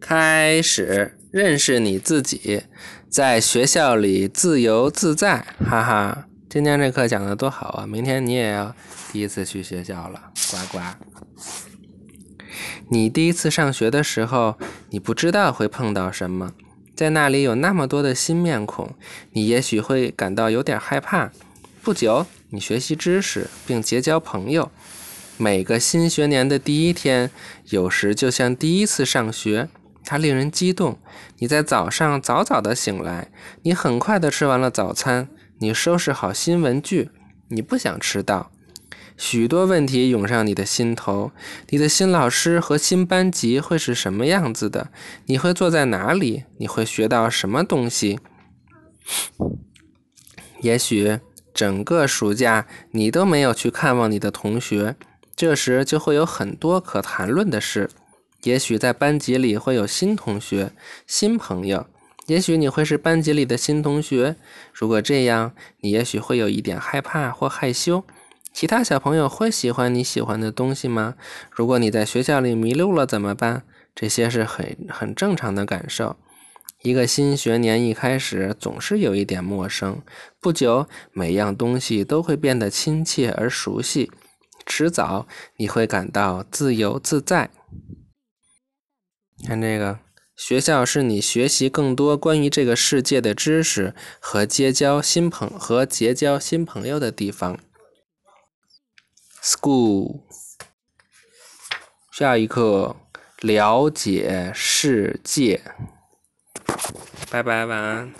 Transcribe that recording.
开始认识你自己，在学校里自由自在，哈哈！今天这课讲的多好啊！明天你也要第一次去学校了，呱呱！你第一次上学的时候，你不知道会碰到什么，在那里有那么多的新面孔，你也许会感到有点害怕。不久，你学习知识并结交朋友。每个新学年的第一天，有时就像第一次上学，它令人激动。你在早上早早的醒来，你很快的吃完了早餐，你收拾好新文具，你不想迟到。许多问题涌上你的心头：你的新老师和新班级会是什么样子的？你会坐在哪里？你会学到什么东西？也许整个暑假你都没有去看望你的同学。这时就会有很多可谈论的事，也许在班级里会有新同学、新朋友，也许你会是班级里的新同学。如果这样，你也许会有一点害怕或害羞。其他小朋友会喜欢你喜欢的东西吗？如果你在学校里迷路了怎么办？这些是很很正常的感受。一个新学年一开始总是有一点陌生，不久每样东西都会变得亲切而熟悉。迟早你会感到自由自在。看这个，学校是你学习更多关于这个世界的知识和结交新朋和结交新朋友的地方。School，下一课，了解世界。拜拜，晚安。